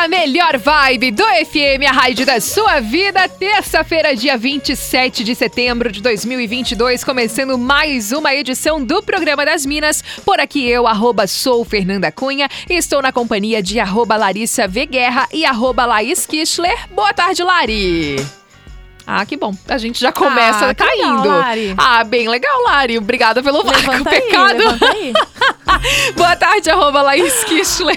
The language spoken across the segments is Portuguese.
Da melhor vibe do FM, a rádio da sua vida. Terça-feira, dia 27 de setembro de 2022, começando mais uma edição do Programa das Minas. Por aqui eu, arroba sou Fernanda Cunha, estou na companhia de arroba Larissa V. Guerra e arroba Laís Kischler. Boa tarde, Lari! Ah, que bom. A gente já começa ah, caindo. Legal, Lari. Ah, bem legal, Lari. Obrigada pelo vácuo. Pecado. Aí, Boa tarde, arroba Laís.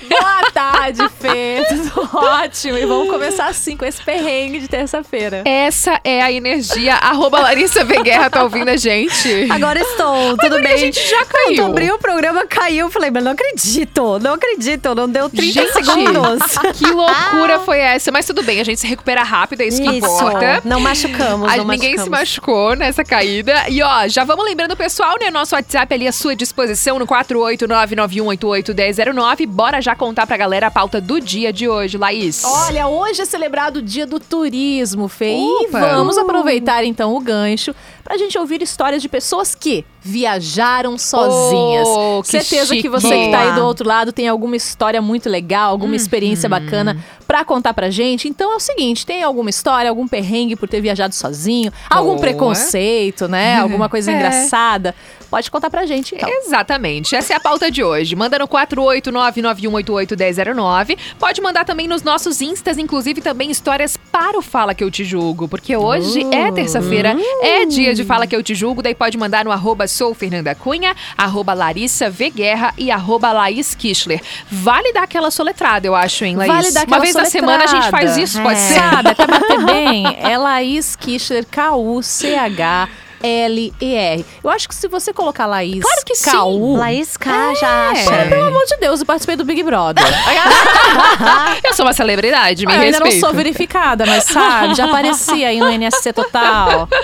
Boa tarde, Fê. Tudo ótimo. E vamos começar assim, com esse perrengue de terça-feira. Essa é a energia. Arroba Larissa Veguerra tá ouvindo a gente? Agora estou, tudo bem. a gente já caiu. Quando abriu o programa, caiu. Falei, mas não acredito, não acredito. Não deu 30 gente, segundos. Que loucura foi essa? Mas tudo bem, a gente se recupera rápido, é isso, isso. que importa. Não machucou machucamos, a, não Ninguém machucamos. se machucou nessa caída. E ó, já vamos lembrando, pessoal, né? Nosso WhatsApp ali à sua disposição no 48991881009. Bora já contar pra galera a pauta do dia de hoje, Laís. Olha, hoje é celebrado o dia do turismo, Fê. E vamos aproveitar então o gancho pra gente ouvir histórias de pessoas que viajaram sozinhas. Oh, que Certeza chique. que você que tá aí do outro lado tem alguma história muito legal, alguma hum, experiência hum. bacana pra contar pra gente. Então é o seguinte, tem alguma história, algum perrengue por ter viajado sozinho, algum preconceito, né? Alguma coisa é. engraçada. Pode contar pra gente, então. Exatamente. Essa é a pauta de hoje. Manda no 48991881009. Pode mandar também nos nossos instas, inclusive também histórias para o Fala Que Eu Te Julgo. Porque hoje uh, é terça-feira, uh. é dia de Fala Que Eu Te Julgo. Daí pode mandar no arroba sou Fernanda Cunha, arroba Larissa V. Guerra e arroba Laís Kischler. Vale dar aquela soletrada, eu acho, hein, Laís? Vale dar Uma vez na semana a gente faz isso, é. pode ser? Sabe, até bater bem. É Laís Kischler, K-U-C-H L-E-R. Eu acho que se você colocar Laís claro que K-U, sim. Laís K é. já acha. Pelo amor de Deus, eu participei do Big Brother. eu sou uma celebridade, me eu respeito. ainda não sou verificada, mas sabe, já apareci aí no NSC Total.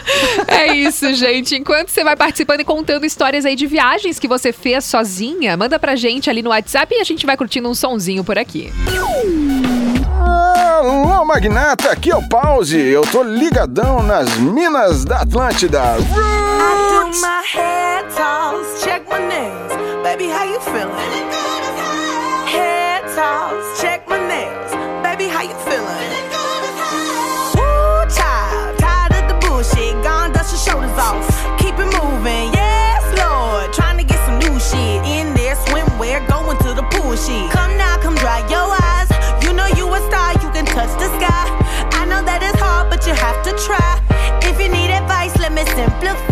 É isso, gente. Enquanto você vai participando e contando histórias aí de viagens que você fez sozinha, manda pra gente ali no WhatsApp e a gente vai curtindo um sonzinho por aqui. Alô, magnata, aqui é o Pause. Eu tô ligadão nas minas da Atlântida. Roots! check my nails. Baby, how you feeling? Head toss, check my nails. Baby, how you feeling? Woo, child, tired of the bullshit. Gone, dust your shoulders off. Keep it moving, yes, Lord. Trying to get some new shit in there. Swimwear, going to the pool shit. Blue.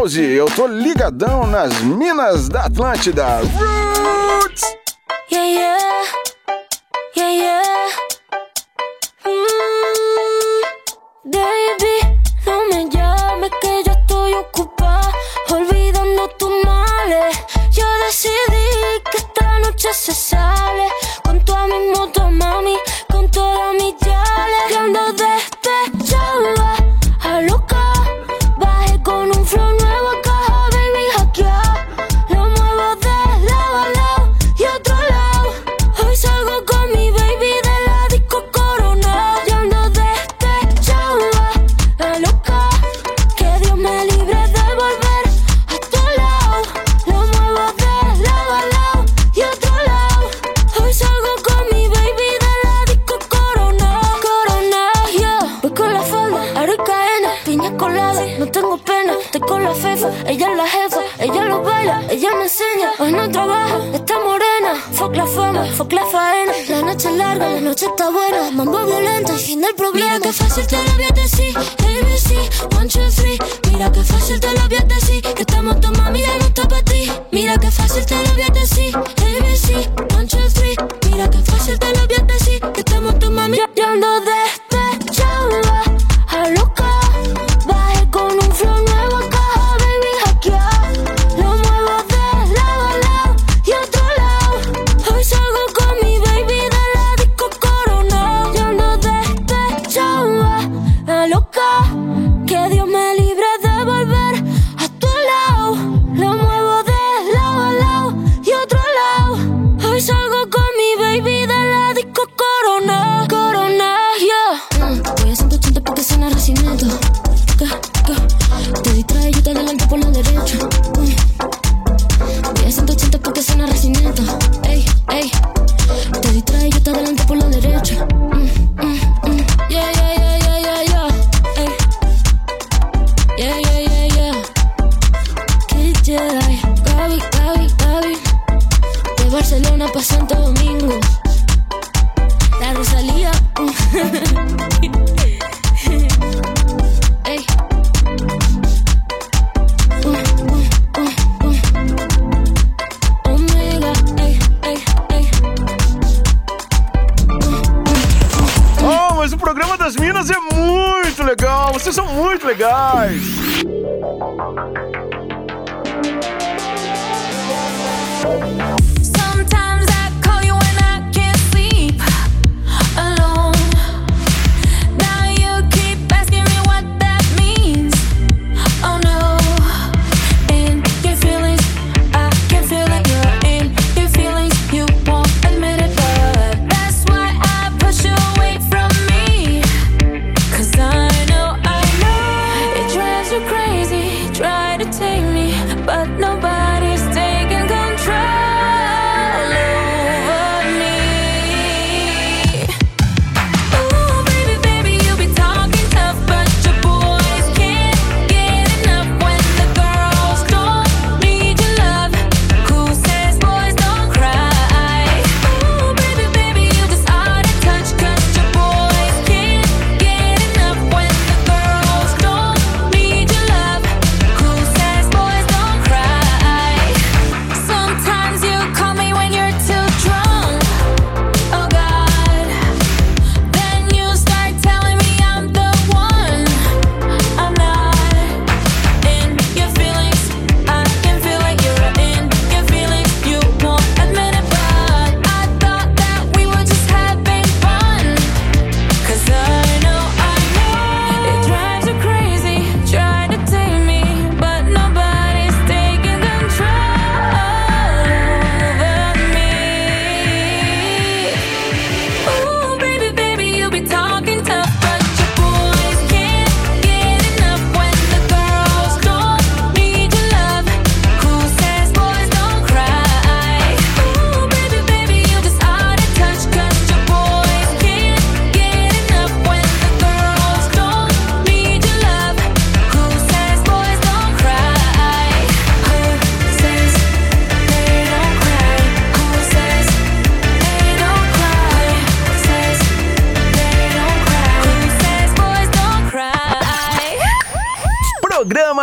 House. Eu tô ligadão nas minas da Atlântida. Roo! cause don't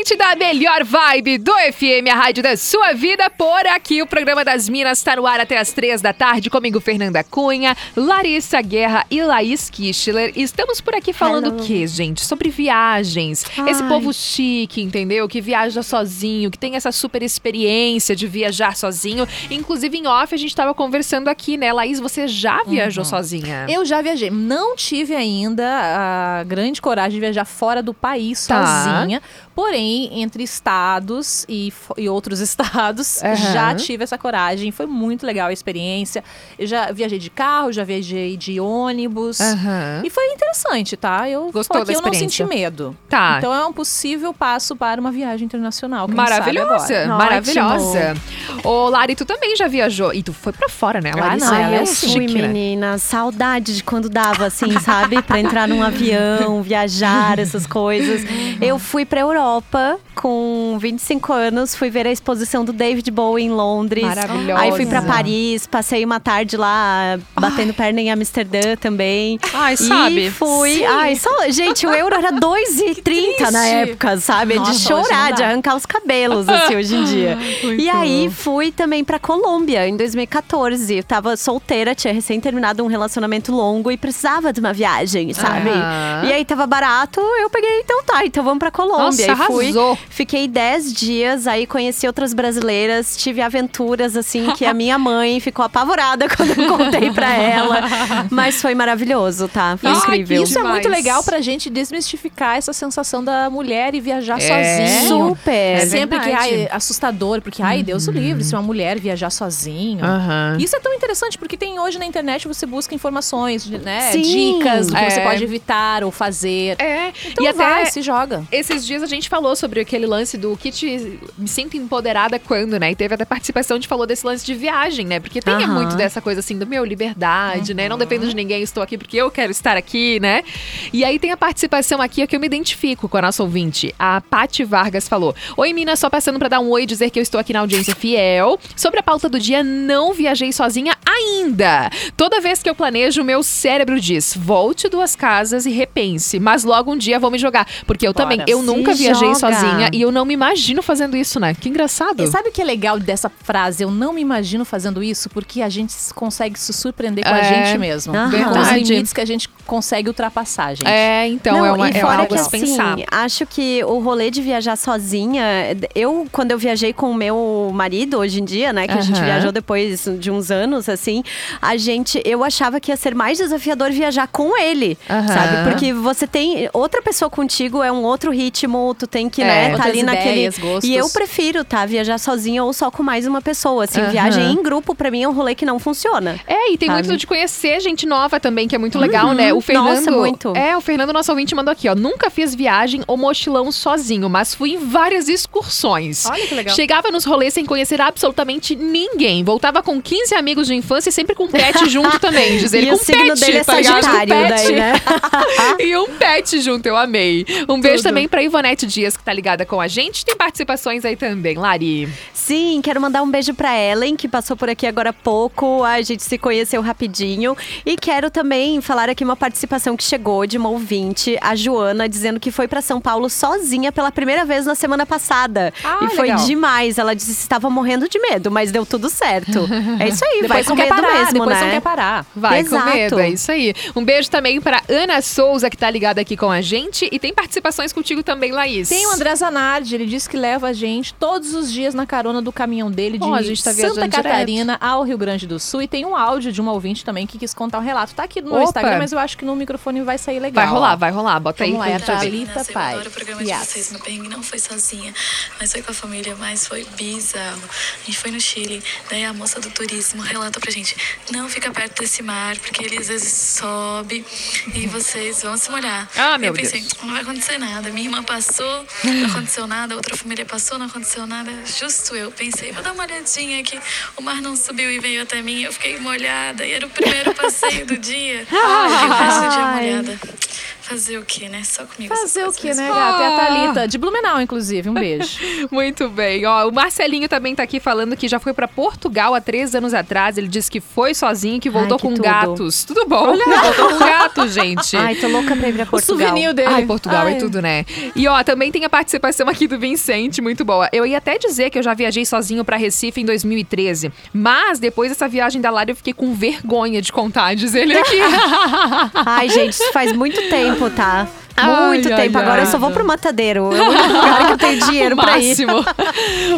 Atlântida, a melhor vibe do FM, a rádio da sua vida. Por aqui, o programa das Minas está no ar até as três da tarde. Comigo, Fernanda Cunha, Larissa Guerra e Laís Kischler. Estamos por aqui falando Hello. o quê, gente? Sobre viagens. Esse Ai. povo chique, entendeu? Que viaja sozinho, que tem essa super experiência de viajar sozinho. Inclusive, em off, a gente estava conversando aqui, né? Laís, você já viajou sozinha? Eu já viajei. Não tive ainda a grande coragem de viajar fora do país Tá. sozinha. Porém, entre estados e, e outros estados, Aham. já tive essa coragem. Foi muito legal a experiência. Eu já viajei de carro, já viajei de ônibus. Aham. E foi interessante, tá? Eu, Gostou aqui da eu não senti medo. Tá. Então é um possível passo para uma viagem internacional. quem Maravilhosa, sabe agora. maravilhosa. Ô, Lari, tu também já viajou. E tu foi pra fora, né? A Ah, Larissa, não, ela eu é fui, chique, né? menina. Saudade de quando dava, assim, sabe? Pra entrar num avião, viajar, essas coisas. Eu fui pra Europa com 25 anos, fui ver a exposição do David Bowie em Londres. Maravilhosa. Aí fui pra Paris, passei uma tarde lá batendo perna em Amsterdã também. Ai, E sabe? fui. Sim. Ai, só, gente, o euro era 2,30 na época, sabe? Nossa, de chorar, de arrancar os cabelos, assim, hoje em dia. E aí fui também pra Colômbia em 2014. Eu tava solteira, tinha recém terminado um relacionamento longo e precisava de uma viagem, sabe? E aí tava barato, eu peguei, então tá, então vamos pra Colômbia. Nossa, e fui. Arrasou. Fiquei 10 dias, aí conheci outras brasileiras, tive aventuras assim que a minha mãe ficou apavorada quando eu contei pra ela. Mas foi maravilhoso, tá? Foi Ai, incrível. Isso é muito legal pra gente desmistificar essa sensação da mulher e viajar É. sozinho. Super. É Sempre que ai, é assustador, porque ai, Deus o livre, se uma mulher viajar sozinho. Aham. Isso é tão interessante porque tem hoje na internet você busca informações, né? Sim. Dicas do que É. você pode evitar ou fazer. É, Então e até vai, se joga. esses dias a gente falou sobre aquele lance do te me sinto empoderada quando, né? E teve até participação, gente falou desse lance de viagem, né? Porque tem Aham. muito dessa coisa assim do meu, liberdade, né? Não dependo de ninguém, estou aqui porque eu quero estar aqui, né? E aí tem a participação aqui que eu me identifico com a nossa ouvinte. A Pati Vargas falou: Oi, Mina, só passando pra dar um oi e dizer que eu estou aqui na audiência fiel. Sobre a pauta do dia, não viajei sozinha ainda. Toda vez que eu planejo, meu cérebro diz: volte duas casas e repense. Mas logo um dia vou me jogar. Porque eu Bora. também, eu Se nunca viajei joga. sozinha e eu não me imagino fazendo isso, né? Que engraçado. E sabe o que é legal dessa frase? Eu não me imagino fazendo isso porque a gente consegue se surpreender com a É. gente mesmo. Aham. Com os Verdade. limites que a gente consegue ultrapassar, gente. É, então Não, é, uma, e é algo que, a se pensar. assim, acho que o rolê de viajar sozinha, eu, quando eu viajei com o meu marido hoje em dia, né, que a gente viajou depois de uns anos, assim, a gente, eu achava que ia ser mais desafiador viajar com ele, Aham. sabe? Porque você tem outra pessoa contigo, é um outro ritmo, tu tem que, É. né, tá ali naquele. gostos. E eu prefiro, tá, viajar sozinha ou só com mais uma pessoa, assim, Aham. viagem em grupo pra mim é um rolê que não funciona. É, e tem Sabe? muito de conhecer gente nova também, que é muito legal, né? O Fernando. Nossa, muito. É, o Fernando, nosso ouvinte, mandou aqui, ó. Nunca fiz viagem ou mochilão sozinho, mas fui em várias excursões. Olha que legal. Chegava nos rolês sem conhecer absolutamente ninguém. Voltava com 15 amigos de infância e sempre com pet junto também. Diz ele, e com o signo pet, dele é tá sagitário, pet. daí, né? e um pet junto, eu amei. Um beijo Tudo. também pra Ivonete Dias, que tá ligada com a gente. Tem participações aí também, Lari. Sim, quero mandar um beijo pra Ellen, que passou por aqui agora há pouco. A gente se conheceu rapidinho. E quero também falar aqui uma participação que chegou de uma ouvinte, a Joana, dizendo que foi pra São Paulo sozinha pela primeira vez na semana passada. Ah, e foi legal. demais. Ela disse que estava morrendo de medo, mas deu tudo certo. É isso aí, vai com medo parar, mesmo, depois né? não quer parar. Vai Exato. com medo, é isso aí. Um beijo também pra Ana Souza, que tá ligada aqui com a gente. E tem participações contigo também, Laís. Tem o André Zanardi, ele disse que leva a gente todos os dias na carona do caminhão dele de Ó, a gente tá Santa Catarina ao Rio Grande do Sul. E tem um áudio de uma ouvinte também que quis contar um relato. Tá aqui no meu. Instagram, mas eu acho que no microfone vai sair legal. Vai rolar, ó. vai rolar. Bota aí Vamos lá, pra é a. Thalita Meninas, eu Pai. adoro o programa de Yes. vocês. Meu perrengue não foi sozinha, mas foi com a família, mas foi bizarro. A gente foi no Chile, daí a moça do turismo relata pra gente, não fica perto desse mar, porque ele às vezes sobe e vocês vão se molhar. Ah, meu eu pensei, Deus. não vai acontecer nada. Minha irmã passou, não aconteceu nada, outra família passou, não aconteceu nada. Justo eu pensei, vou dar uma olhadinha aqui. O mar não subiu e veio até mim, eu fiquei molhada. E era o primeiro passeio do dia. Fiquei o resto do dia molhada. Fazer o quê, né? Só comigo. Fazer o quê, né, gata? É a Ah. Thalita, de Blumenau, inclusive. Um beijo. Muito bem. Ó, o Marcelinho também tá aqui falando que já foi pra Portugal há três anos atrás. Ele disse que foi sozinho e que voltou que com tudo. gatos. Tudo bom? Voltou com gatos, gente. Ai, tô louca pra ir pra o Portugal. souvenir dele. Ai, Portugal Ai. é tudo, né? E ó, também tem a participação aqui do Vicente, muito boa. Eu ia até dizer que eu já viajei sozinho pra Recife em 2013, mas depois dessa viagem da Lara eu fiquei com vergonha de contar, diz ele aqui. Ai, gente, isso faz muito tempo, tá? Ai, Muito ai, tempo. Agora ai. eu só vou pro Matadeiro. É o único lugar que eu tenho dinheiro o pra ir. máximo.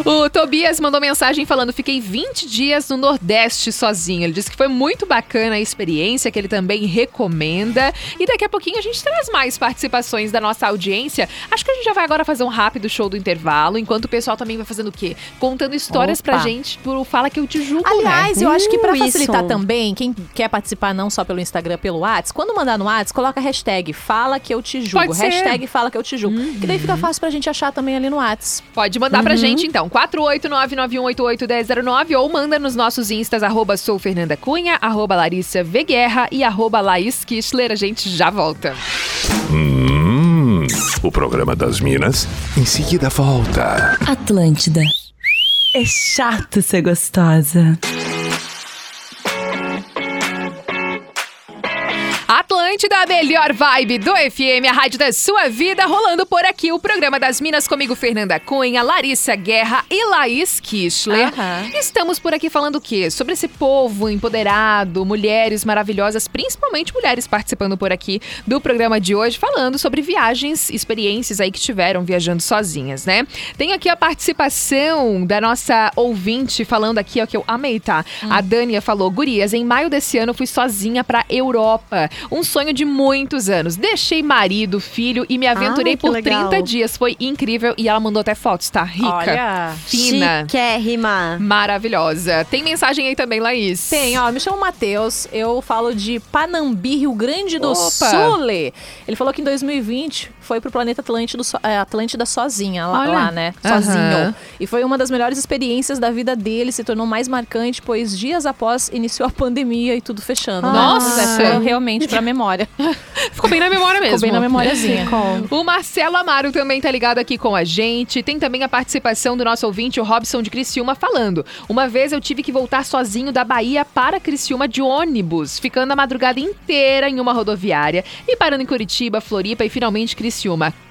o Tobias mandou mensagem falando: fiquei 20 dias no Nordeste sozinho. Ele disse que foi muito bacana a experiência, que ele também recomenda. E daqui a pouquinho a gente traz mais participações da nossa audiência. Acho que a gente já vai agora fazer um rápido show do intervalo, enquanto o pessoal também vai fazendo o quê? Contando histórias Opa. pra gente pro Fala Que Eu Te Julgo, Aliás, né? eu acho que pra Uh, facilitar isso. também, quem quer participar não só pelo Instagram, pelo WhatsApp, quando mandar no WhatsApp, coloca a hashtag Fala Que Eu Te Julgo. Pode ser. Hashtag Fala Que Eu Te Julgo. Que daí fica fácil pra gente achar também ali no WhatsApp. Pode mandar pra gente então, 48991881009 ou manda nos nossos instas, arroba sou Fernanda Cunha, arroba Larissa V. Guerra e arroba Laís Kistler. A gente já volta. Hum, o programa das Minas em seguida volta. Atlântida. É chato ser gostosa. Atlântida, a melhor vibe do FM, a rádio da sua vida, rolando por aqui o programa das Minas comigo, Fernanda Cunha, Larissa Guerra e Laís Kistler. Aham. Estamos por aqui falando o quê? Sobre esse povo empoderado, mulheres maravilhosas, principalmente mulheres participando por aqui do programa de hoje, falando sobre viagens, experiências aí que tiveram viajando sozinhas, né? Tem aqui a participação da nossa ouvinte falando aqui, ó, que eu amei, tá? A Dânia falou: Gurias, em maio desse ano fui sozinha pra Europa. Um sonho de muitos anos. Deixei marido, filho e me aventurei por legal. 30 dias. Foi incrível e ela mandou até fotos, tá? Rica. Olha. Fina. Chiquérrima. Maravilhosa. Tem mensagem aí também, Laís? Tem, ó, me chamo Matheus, eu falo de Panambi, Rio Grande do Opa. Sul. Ele falou que em 2020 foi pro planeta Atlântida, so, é, Atlântida sozinha, lá, lá, né? Sozinho. E foi uma das melhores experiências da vida dele, se tornou mais marcante, pois dias após iniciou a pandemia e tudo fechando. né? Nossa. É realmente pra memória. Ficou bem na memória mesmo. Ficou bem na memóriazinha. O Marcelo Amaro também tá ligado aqui com a gente. Tem também a participação do nosso ouvinte, o Robson de Criciúma, falando. Uma vez eu tive que voltar sozinho da Bahia para Criciúma de ônibus, ficando a madrugada inteira em uma rodoviária e parando em Curitiba, Floripa e finalmente Criciúma.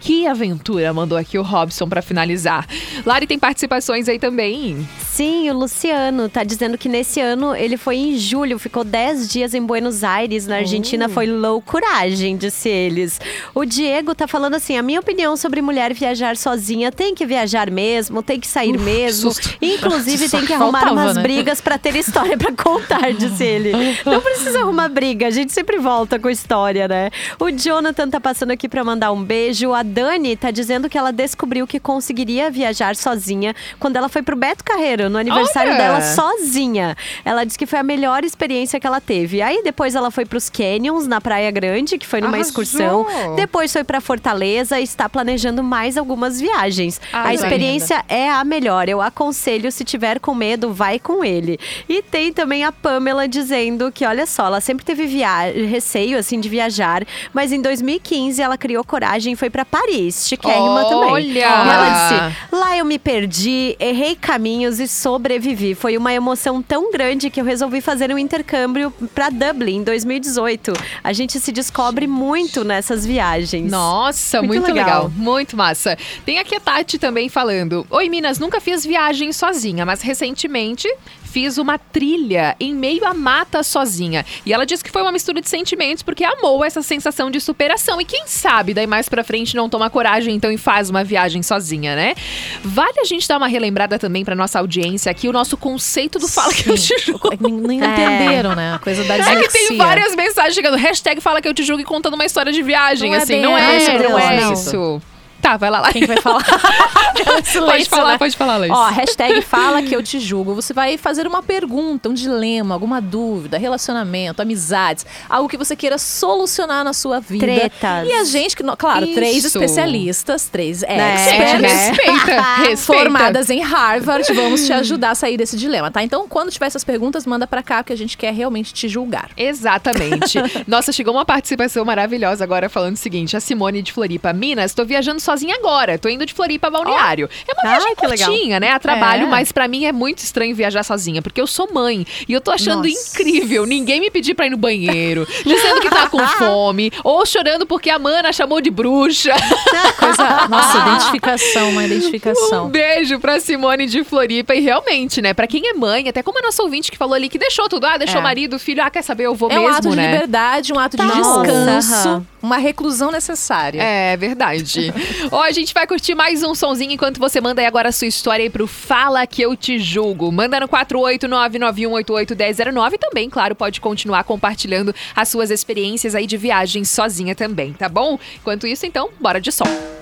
Que aventura, mandou aqui o Robson pra finalizar. Lari tem participações aí também. Sim, o Luciano tá dizendo que nesse ano ele foi em julho, ficou 10 dias em Buenos Aires, na Argentina. Foi loucuragem, disse eles. O Diego tá falando assim: a minha opinião sobre mulher viajar sozinha tem que viajar mesmo, tem que sair mesmo. susto. Inclusive, tem que Só arrumar faltava, umas né? brigas pra ter história pra contar, disse ele. Não precisa arrumar briga, a gente sempre volta com história, né? O Jonathan tá passando aqui pra mandar um beijo. A Dani tá dizendo que ela descobriu que conseguiria viajar sozinha quando ela foi pro Beto Carreiro, no aniversário Olha! dela sozinha. Ela disse que foi a melhor experiência que ela teve. Aí depois ela foi pros Canyons, na Praia Grande, que foi numa Arrasou! excursão. Depois foi pra Fortaleza e está planejando mais algumas viagens. Ah, a experiência é a melhor. Eu aconselho, se tiver com medo, vai com ele. E tem também a Pamela dizendo que, olha só, ela sempre teve via- receio, assim, de viajar. Mas em 2015 ela criou coragem e foi pra Paris. Chiquérrima também. Olha! E ela disse, lá eu me perdi, errei caminhos e sobrevivi. Foi uma emoção tão grande que eu resolvi fazer um intercâmbio pra Dublin em 2018. A gente se descobre muito nessas viagens. Nossa, Muito muito, legal. legal. Muito massa. Tem aqui a Tati também falando. Oi, Minas, nunca fiz viagem sozinha, mas recentemente fiz uma trilha em meio à mata sozinha. E ela disse que foi uma mistura de sentimentos porque amou essa sensação de superação. E quem sabe daí mais pra frente não toma coragem então e faz uma viagem sozinha, né? Vale a gente dar uma relembrada também pra nossa audiência aqui o nosso conceito do Fala Que Eu Te Julgo. Nem, nem É. entenderam, né? A coisa da É dislexia. que tem várias mensagens chegando. Hashtag Fala Que Eu Te Julgo e contando uma história de viagem. Não é assim, bem não é, não é não. isso. Tá, vai lá. lá. Quem que vai falar? pode Silêncio, falar, né? pode falar, Laís. Ó, hashtag fala que eu te julgo. Você vai fazer uma pergunta, um dilema, alguma dúvida, relacionamento, amizades, algo que você queira solucionar na sua vida. Tretas. E a gente, que, claro, três Isso. especialistas, três Né? experts, Gente, respeita, respeita. formadas em Harvard, vamos te ajudar a sair desse dilema, tá? Então, quando tiver essas perguntas, manda pra cá, porque a gente quer realmente te julgar. Exatamente. Nossa, chegou uma participação maravilhosa agora falando o seguinte: a Simone de Floripa, Minas, tô viajando sozinha agora. Tô indo de Floripa a Balneário. É uma Ai, viagem legal. curtinha, né? A trabalho, É. mas pra mim é muito estranho viajar sozinha, porque eu sou mãe e eu tô achando Nossa. incrível ninguém me pedir pra ir no banheiro, dizendo que tá com fome, ou chorando porque a mana chamou de bruxa. Coisa, nossa, identificação, uma identificação. Um beijo pra Simone de Floripa. E realmente, né? Pra quem é mãe, até como a nossa ouvinte que falou ali que deixou tudo, ah, deixou É. o marido, o filho, ah, quer saber, eu vou É mesmo, um ato de né? liberdade, um ato de Nossa, descanso. Uma reclusão necessária. É verdade. Ó, a gente vai curtir mais um sonzinho enquanto você manda aí agora a sua história aí pro Fala Que Eu Te Julgo. Manda no 48991881009 e também, claro, pode continuar compartilhando as suas experiências aí de viagem sozinha também, tá bom? Enquanto isso, então, bora de som.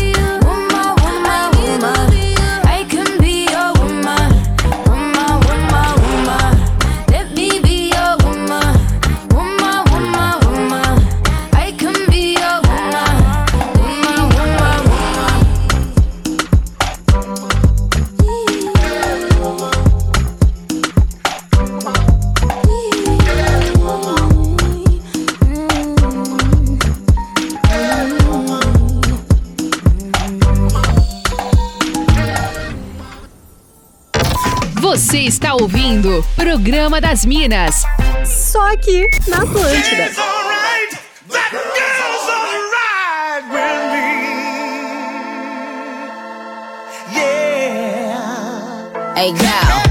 Você está ouvindo Programa das Minas. Só aqui na Atlântida. Hey girl, I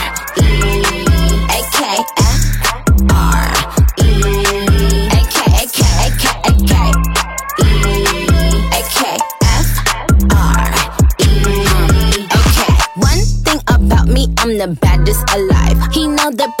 the baddest alive. He know the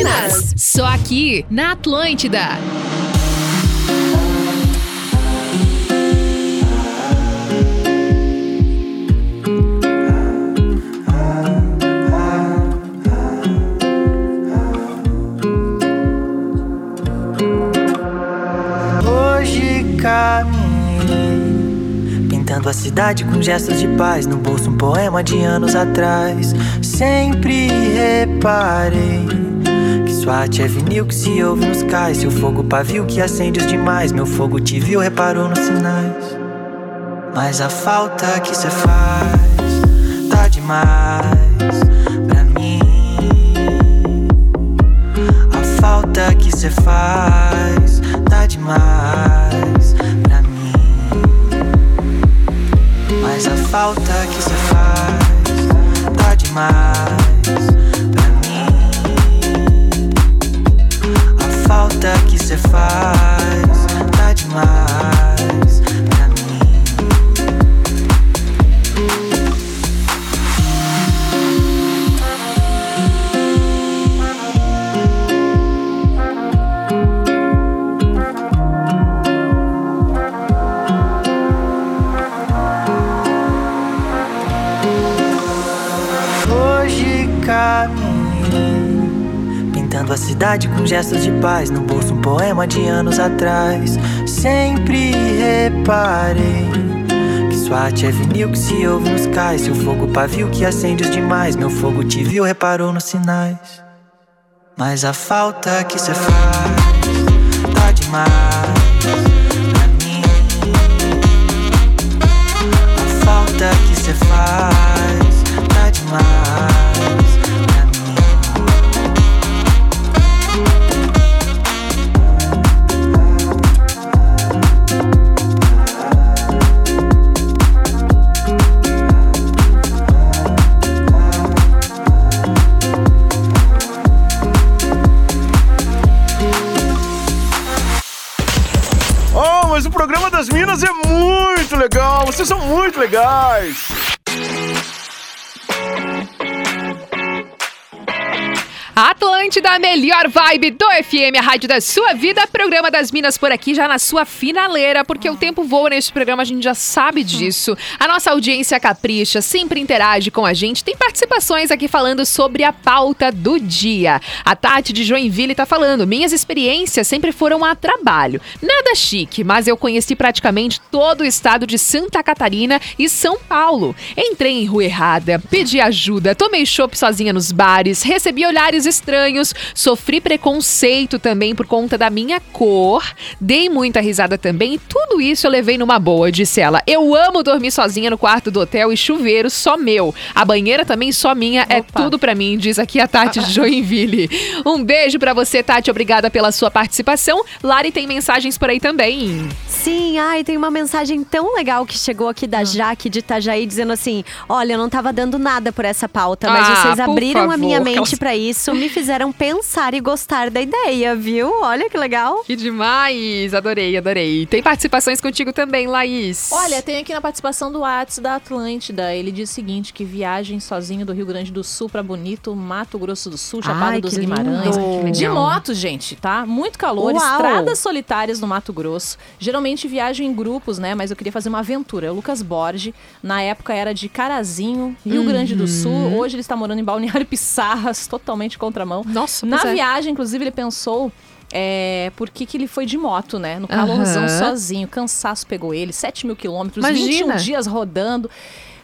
Minas. Só aqui na Atlântida. Hoje caminhei, pintando a cidade com gestos de paz. No bolso, um poema de anos atrás. Sempre reparei arte é vinil que se ouve nos cais. Seu fogo pavio que acende os demais. Meu fogo te viu, reparou nos sinais. Mas a falta que cê faz tá demais pra mim. A falta que cê faz tá demais pra mim. Mas a falta que cê faz tá demais falta que cê faz tá demais pra mim. Hoje caminhei, pintando a cidade com gestos de paz. No bolso, um poema de anos atrás. Sempre reparei que sua é vinil que se ouve nos cais. Seu fogo pavio que acende os demais. Meu fogo te viu, reparou nos sinais. Mas a falta que cê faz tá demais que cê faz tá demais muito legais. Atlântida, a melhor vibe do FM, a rádio da sua vida. Programa das Minas por aqui, já na sua finaleira, porque o tempo voa neste programa, a gente já sabe disso. A nossa audiência capricha, sempre interage com a gente. Tem participações aqui falando sobre a pauta do dia. A Tati de Joinville tá falando: minhas experiências sempre foram a trabalho. Nada chique, mas eu conheci praticamente todo o estado de Santa Catarina e São Paulo. Entrei em rua errada, pedi ajuda, tomei chopp sozinha nos bares, recebi olhares estranhos, sofri preconceito também por conta da minha cor, dei muita risada também e tudo isso eu levei numa boa, disse ela. Eu amo dormir sozinha no quarto do hotel e chuveiro só meu. A banheira também só minha, é tudo pra mim, diz aqui a Tati de Joinville. Um beijo pra você, Tati, obrigada pela sua participação. Lari tem mensagens por aí também. Sim, ai, tem uma mensagem tão legal que chegou aqui Ah. da Jaque de Itajaí dizendo assim: Olha, eu não tava dando nada por essa pauta, mas Ah, vocês abriram a favor, minha aquelas- mente pra isso, me fizeram pensar e gostar da ideia, viu? Olha que legal. Que demais! Adorei, adorei. Tem participações contigo também, Laís. Olha, tem aqui na participação do Whats da Atlântida. Ele diz o seguinte: que viagem sozinho do Rio Grande do Sul pra Bonito, Mato Grosso do Sul, Chapada Ai, dos que lindo. Guimarães. Que De moto, gente, tá? Muito calor, Uau. estradas solitárias no Mato Grosso. Geralmente viajo em grupos, né? Mas eu queria fazer uma aventura. É o Lucas Borges, na época era de Carazinho, Rio Grande do Sul. Uhum. Hoje ele está morando em Balneário Pissarras, totalmente contramão. Nossa, Na é. viagem, inclusive, ele pensou. É, por que, que ele foi de moto, né? No calorzão Aham. sozinho, cansaço pegou ele, 7 mil quilômetros, Imagina. 21 dias rodando.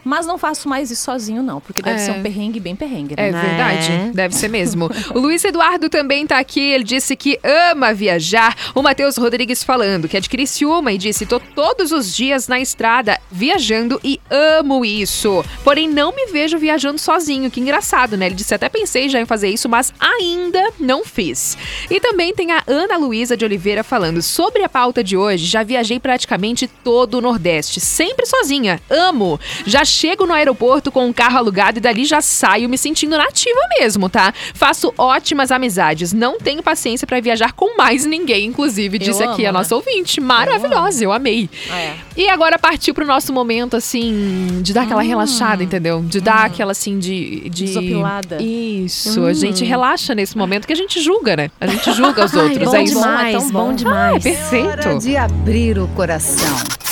Mas não faço mais isso sozinho, não, porque deve É. ser um perrengue bem perrengue, né? É verdade, deve ser mesmo. O Luiz Eduardo também tá aqui, ele disse que ama viajar. O Matheus Rodrigues falando que é de Criciúma e disse: tô todos os dias na estrada viajando e amo isso. Porém, não me vejo viajando sozinho, que engraçado, né? Ele disse: até pensei já em fazer isso, mas ainda não fiz. E também tem a Ana Luísa de Oliveira falando sobre a pauta de hoje. Já viajei praticamente todo o Nordeste, sempre sozinha. Amo. Já chego no aeroporto com um carro alugado e dali já saio me sentindo nativa mesmo, tá? Faço ótimas amizades. Não tenho paciência pra viajar com mais ninguém, inclusive, disse aqui amo, a nossa né? ouvinte. Maravilhosa, eu, amei. É. E agora partiu pro nosso momento, assim, de dar aquela relaxada, entendeu? De dar aquela, assim, de... de... Desopilada. Isso, a Hum. gente relaxa nesse momento que a gente julga, né? A gente julga os Ai, outros. bom é isso. demais, É tão bom bom. demais. Hora Perfeito. de abrir o coração.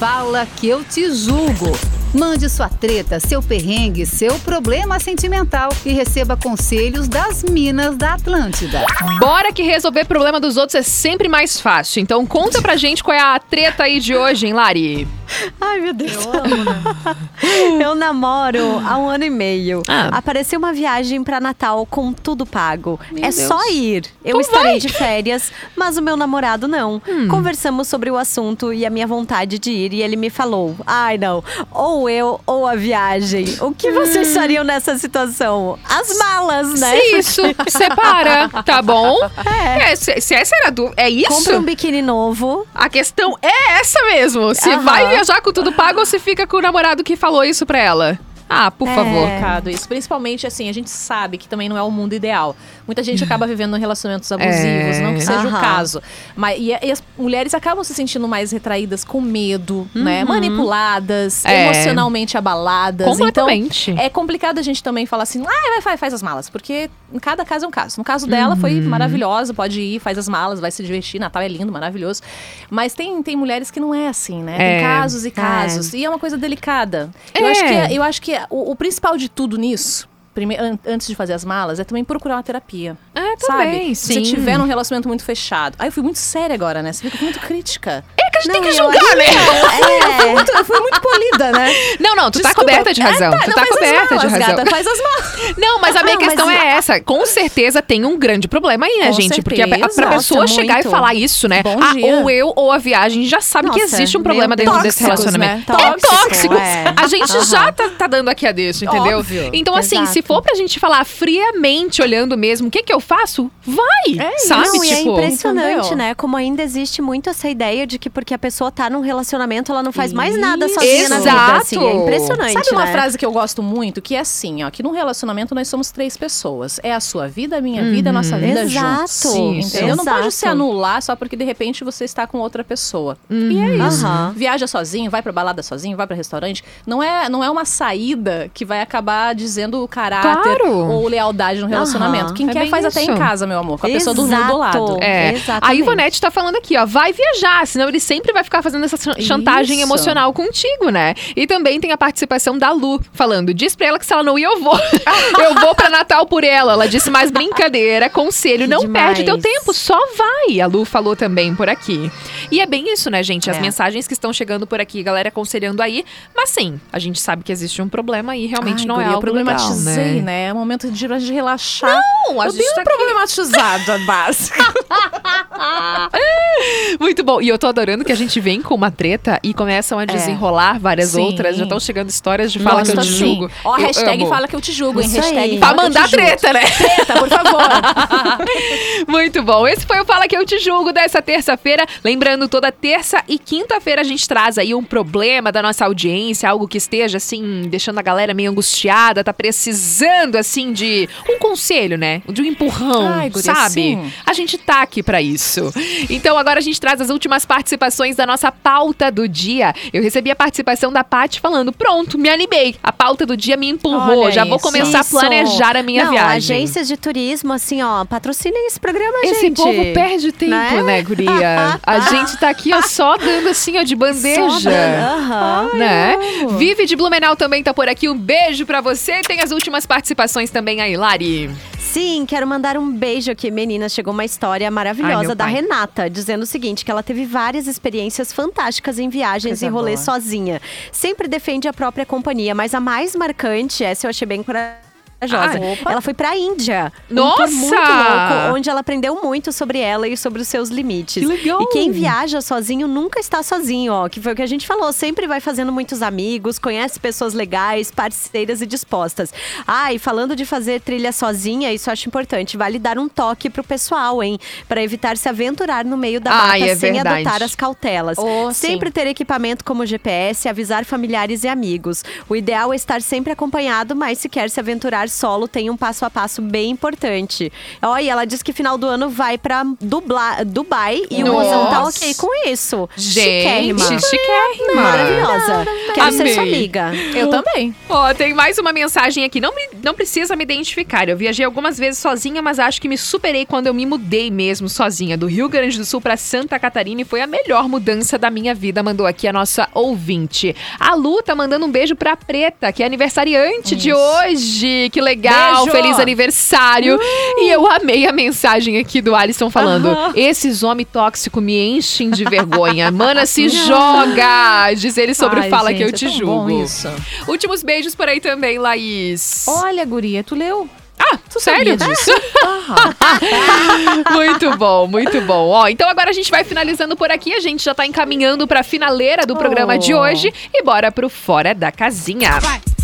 Fala que eu te julgo. Mande sua treta, seu perrengue, seu problema sentimental e receba conselhos das Minas da Atlântida. Bora que resolver problema dos outros é sempre mais fácil. Então conta pra gente qual é a treta aí de hoje, hein, Lari? Ai, meu Deus. Eu namoro há um ano e meio. Ah. Apareceu uma viagem pra Natal com tudo pago. Meu é Deus. só ir. Eu Então estarei vai. Hum. de férias, mas o meu namorado não. Conversamos sobre o assunto e a minha vontade de ir e ele me falou: "Ai, não. Ou eu ou a viagem. O que vocês Hum. fariam nessa situação? As malas, né? Se isso, separa, tá bom? É, se, se essa era a dúvida, é isso? Compra um biquíni novo. A questão é essa mesmo. Se Aham. vai viajar com tudo pago ou se fica com o namorado que falou isso pra ela. Ah, por É. favor. complicado isso. Principalmente, assim, a gente sabe que também não é o mundo ideal. Muita gente acaba vivendo relacionamentos abusivos, É. não que seja o Aham. caso. Mas, e, e as mulheres acabam se sentindo mais retraídas com medo, né? Manipuladas, É. emocionalmente abaladas. Completamente. Então, é complicado a gente também falar assim, ah, vai, vai, faz as malas. Porque em cada caso é um caso. No caso dela, foi Uhum. maravilhosa, pode ir, faz as malas, vai se divertir. Natal é lindo, maravilhoso. Mas tem, tem mulheres que não é assim, né? É. Tem casos e casos. E é uma coisa delicada. Eu É. acho que, eu acho que o, o principal de tudo nisso, prime- an- antes de fazer as malas, é também procurar uma terapia. É, Sabe? também, Se você tiver num relacionamento muito fechado. Aí eu fui muito séria agora, né? Você fica muito crítica. É que a gente tem Não, que eu julgar, né? É. Muito- eu fui muito polida, né? Não, não, tu tá Desculpa. coberta de razão. É, tá, tu tá coberta de malas, razão. Gata, faz as malas. Não, mas a minha Não, mas questão e- é essa. Com certeza tem um grande problema aí, né, Com gente? Porque a, a, certeza. pra pessoa Nossa, chegar muito. e falar isso, né? Ah, dia. ou eu ou a viagem já sabe que Nossa, existe um problema dentro desse Tóxicos, relacionamento. né? É Tóxico, tóxico. é. A gente já tá, tá dando aqui a deixa, entendeu? Óbvio. Então, assim, Exato. se for pra gente falar friamente, olhando mesmo, o que que eu faço? Vai! É sabe? Não, e é tipo. impressionante, entendeu? né? Como ainda existe muito essa ideia de que porque a pessoa tá num relacionamento, ela não faz mais nada sozinha na vida. Exato. Assim. É impressionante. Sabe uma né? frase que eu gosto muito? Que é assim, ó. Que num relacionamento nós somos três pessoas. É a sua vida, a minha vida, a nossa vida Exato. juntos. Sim, Entendeu? Não pode exato. se anular só porque de repente você está com outra pessoa. E é isso. Aham. Viaja sozinho, vai pra balada sozinho, vai pra restaurante. Não é, não é uma saída que vai acabar dizendo caráter Claro. ou lealdade no relacionamento. Quem É quer faz até isso. em casa, meu amor. Com a pessoa dormindo do Exato. lado. É. A Exatamente. Ivonete tá falando aqui, ó. Vai viajar, senão ele sempre vai ficar fazendo essa chan- chantagem Isso. emocional contigo, né? E também tem a participação da Lu, falando: diz pra ela que se ela não ir, eu vou. eu vou pra Natal por ela. Ela disse mais brincadeira, conselho, não demais. perde teu tempo, só vai. A Lu falou também por aqui. E é bem isso, né, gente? As É. mensagens que estão chegando por aqui, galera aconselhando aí. Mas sim, a gente sabe que existe um problema e realmente Ai, não guria, é algo legal, problematizei, né? né? É um momento de, de relaxar. Não, a eu gente tenho tá um problematizado, a básica. Muito bom. E eu tô adorando que a gente vem com uma treta e começam a desenrolar várias É. Sim. outras. Já estão chegando histórias de fala que eu te julgo. Ó, a Eu hashtag amo. fala que eu te julgo, hein? Isso Hashtag aí. Pra mandar treta, né? Treta, por favor. Muito bom. Esse foi o Fala Que Eu Te Julgo dessa terça-feira. Lembrando, toda terça e quinta-feira a gente traz aí um problema da nossa audiência, algo que esteja, assim, deixando a galera meio angustiada, tá precisando, assim, de um conselho, né? De um empurrão, Ai, guria, sabe? sim. A gente tá aqui pra isso. Então agora a gente traz as últimas participações da nossa pauta do dia. Eu recebi a participação da Paty falando: pronto, me animei. A pauta do dia me empurrou. Olha Já vou isso. começar Isso. a planejar a minha Não, viagem. agências de turismo, assim, ó, patrocinem esse programa, Esse gente. povo perde tempo, né, Né? guria? A gente tá aqui, ó, só dando assim, ó, de bandeja. Aham. Né? Vive de Blumenau também tá por aqui. Um beijo pra você. Tem as últimas participações também aí, Lari. Sim, quero mandar um beijo aqui, meninas. Chegou uma história Ai, maravilhosa meu da. Renata, dizendo o seguinte: que ela teve várias experiências fantásticas em viagens Coisa e rolê boa. sozinha. Sempre defende a própria companhia, mas a mais marcante, essa eu achei bem corajosa. Ah, opa. ela foi pra Índia. Um Nossa! tour muito louco, onde ela aprendeu muito sobre ela e sobre os seus limites. Que legal! E quem viaja sozinho nunca está sozinho, ó. Que foi o que a gente falou. Sempre vai fazendo muitos amigos, conhece pessoas legais, parceiras e dispostas. Ah, e falando de fazer trilha sozinha, isso eu acho importante. Vale dar um toque pro pessoal, hein? Pra evitar se aventurar no meio da mata Ai, é sem verdade. adotar as cautelas. Oh, sempre sim. ter equipamento como GPS, avisar familiares e amigos. O ideal é estar sempre acompanhado, mas se quer se aventurar solo, tem um passo a passo bem importante. Olha, ela diz que final do ano vai pra Dubla- Dubai e o Mozão tá Nossa. ok com isso. Gente, Chiquérrima. chiquérrima. Maravilhosa. Quero ser sua Amei. amiga. Eu também. Ó, tem mais uma mensagem aqui. Não, me- não precisa me identificar. Eu viajei algumas vezes sozinha, mas acho que me superei quando eu me mudei mesmo sozinha. Do Rio Grande do Sul pra Santa Catarina e foi a melhor mudança da minha vida. Mandou aqui a nossa ouvinte. A Lu tá mandando um beijo pra Preta, que é aniversariante de hoje. Que legal, Beijo! feliz aniversário. E eu amei a mensagem aqui do Alisson falando: esses homens tóxicos me enchem de vergonha. Mana, se joga! Diz ele sobre o Ai, Fala gente, que eu é te tão julgo. Últimos beijos por aí também, Laís. Olha, guria, tu leu? Ah, sério? sabia disso? muito bom, muito bom. Ó, então agora a gente vai finalizando por aqui. A gente já tá encaminhando pra finaleira do programa de Oh. hoje. E bora pro Fora da Casinha.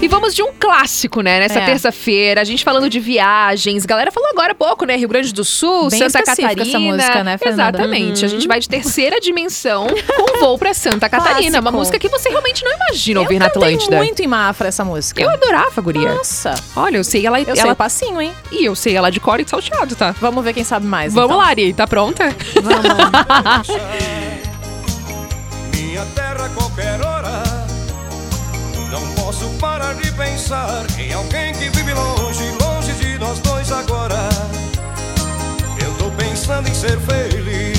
E vamos de um clássico, né? Nessa É. terça-feira, a gente falando de viagens. Galera falou agora há pouco, né? Rio Grande do Sul, Bem Santa Catarina. essa música, né, Fernanda? Exatamente. A gente vai de terceira dimensão com voo pra Santa Catarina. Uma música que você realmente não imagina ouvir eu na cantei Atlântida. muito em Mafra essa música. Eu adorava, guria. Nossa. Olha, eu sei ela, Eu sei ela o passinho, hein? E eu sei ela de cor e de salteado, tá? Vamos ver quem sabe mais. Vamos então. lá, Ari, tá pronta? Minha terra qualquer parar de pensar em alguém que vive longe, longe de nós dois agora. Eu tô pensando em ser feliz.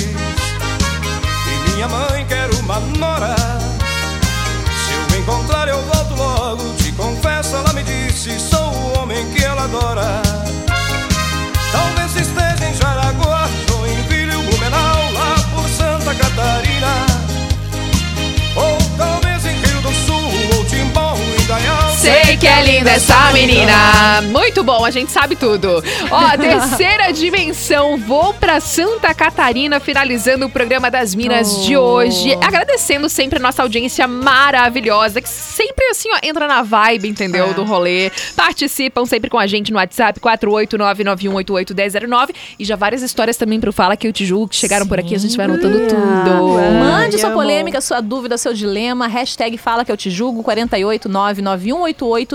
E minha mãe quer uma nora. Se eu encontrar, eu volto logo. Te confesso, ela me disse: sou o homem que ela adora. Que é linda essa menina. Muito bom, a gente sabe tudo. Ó, terceira dimensão, vou pra Santa Catarina, finalizando o programa das Minas de hoje. Agradecendo sempre a nossa audiência maravilhosa, que sempre assim, ó, entra na vibe, entendeu? É. Do rolê. Participam sempre com a gente no WhatsApp 48991881009 e já várias histórias também pro Fala que eu te julgo que chegaram por aqui, a gente vai anotando tudo. Mande sua polêmica, sua dúvida, seu dilema. Hashtag fala que eu te julgo,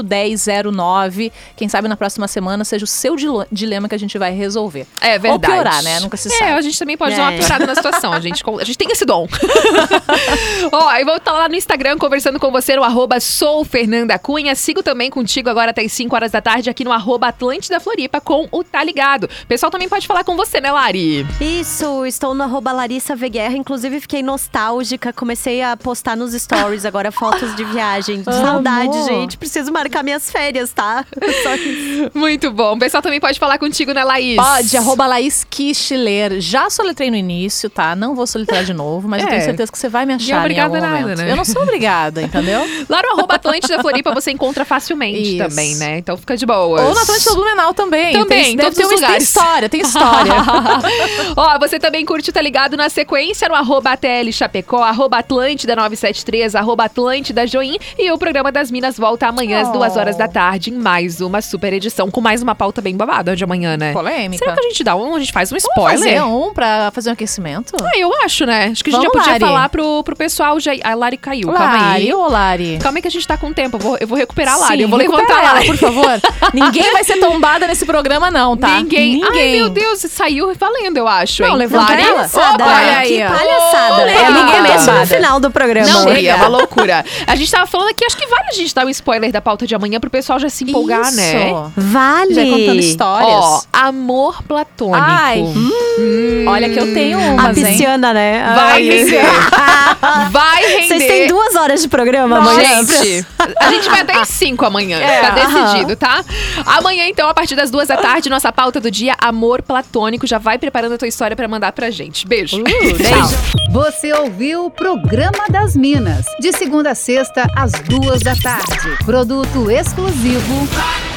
381009. Quem sabe na próxima semana seja o seu dilema que a gente vai resolver. É verdade. Ou piorar, né? Nunca se É, sabe. a gente também pode dar uma É. piorada na situação. A gente, a gente tem esse dom. Ó, eu vou estar lá no Instagram conversando com você no arroba sou Fernanda Cunha. Sigo também contigo agora até as 5 horas da tarde aqui no arroba Atlântida Floripa com o Tá Ligado. O pessoal também pode falar com você, né, Lari? Isso, estou no arroba Larissa V Guerra. Inclusive, fiquei nostálgica. Comecei a postar nos stories agora fotos de viagem. Saudade, gente. Preciso marcar minhas férias, tá? Só isso. Muito bom. O pessoal também pode falar contigo, né, Laís? Pode, arroba Laís Kischler. Já soletrei no início, tá? Não vou soletrar de novo, mas eu É. tenho certeza que você vai me achar em obrigada algum nada, momento. né? Eu não sou obrigada, entendeu? Lá no arroba Atlântida Floripa você encontra facilmente Isso. também, né? Então fica de boa. Ou na Atlântida Blumenau também. Também, tem, em deve todos ter os uma- tem lugares. história, tem história. Ó, você também curte, tá ligado na sequência no arroba ATL Chapecó, arroba Atlântida 973, arroba Atlântida Join. E o programa das Minas volta amanhã às Oh. Duas horas da tarde em mais uma super edição, com mais uma pauta bem babada de amanhã, né? Polêmica. Será que a gente dá um, a gente faz um Vamos spoiler? fazer um pra fazer um aquecimento? Ah, eu acho, né? Acho que a gente Vamos, já podia Lari. falar pro, pro pessoal já. A Lari caiu, calma aí. Lari, ô Lari. Calma aí que a gente tá com tempo. Eu vou, eu vou recuperar a Lari. Sim, eu vou levantar a ela, Lari. por favor. Ninguém vai ser tombada nesse programa, não, tá? Ninguém. Ai, Ninguém. meu Deus, saiu valendo, eu acho. Não, levanta Lari? ela. Palhaçada. Olha aí, que palhaçada. Olha, é ninguém babada. no final do programa. Não, é uma loucura. A gente tava falando aqui, acho que vale a gente dar um spoiler da pauta de amanhã pro pessoal já se empolgar, Isso. né? Vale. Já contando histórias. Ó, amor platônico. Ai, hum, olha que eu tenho A umas, hein? pisciana, né? Vai Ai, render. Vai render. Vocês têm duas horas de programa Não, amanhã. gente, a gente vai até às 5 amanhã. É, tá aham. decidido, tá? Amanhã, então, a partir das duas da tarde, nossa pauta do dia, amor platônico. Já vai preparando a tua história pra mandar pra gente. Beijo. beijo. Você ouviu o Programa das Minas, de segunda a sexta, às duas da tarde produto exclusivo.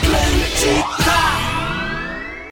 Atlântica.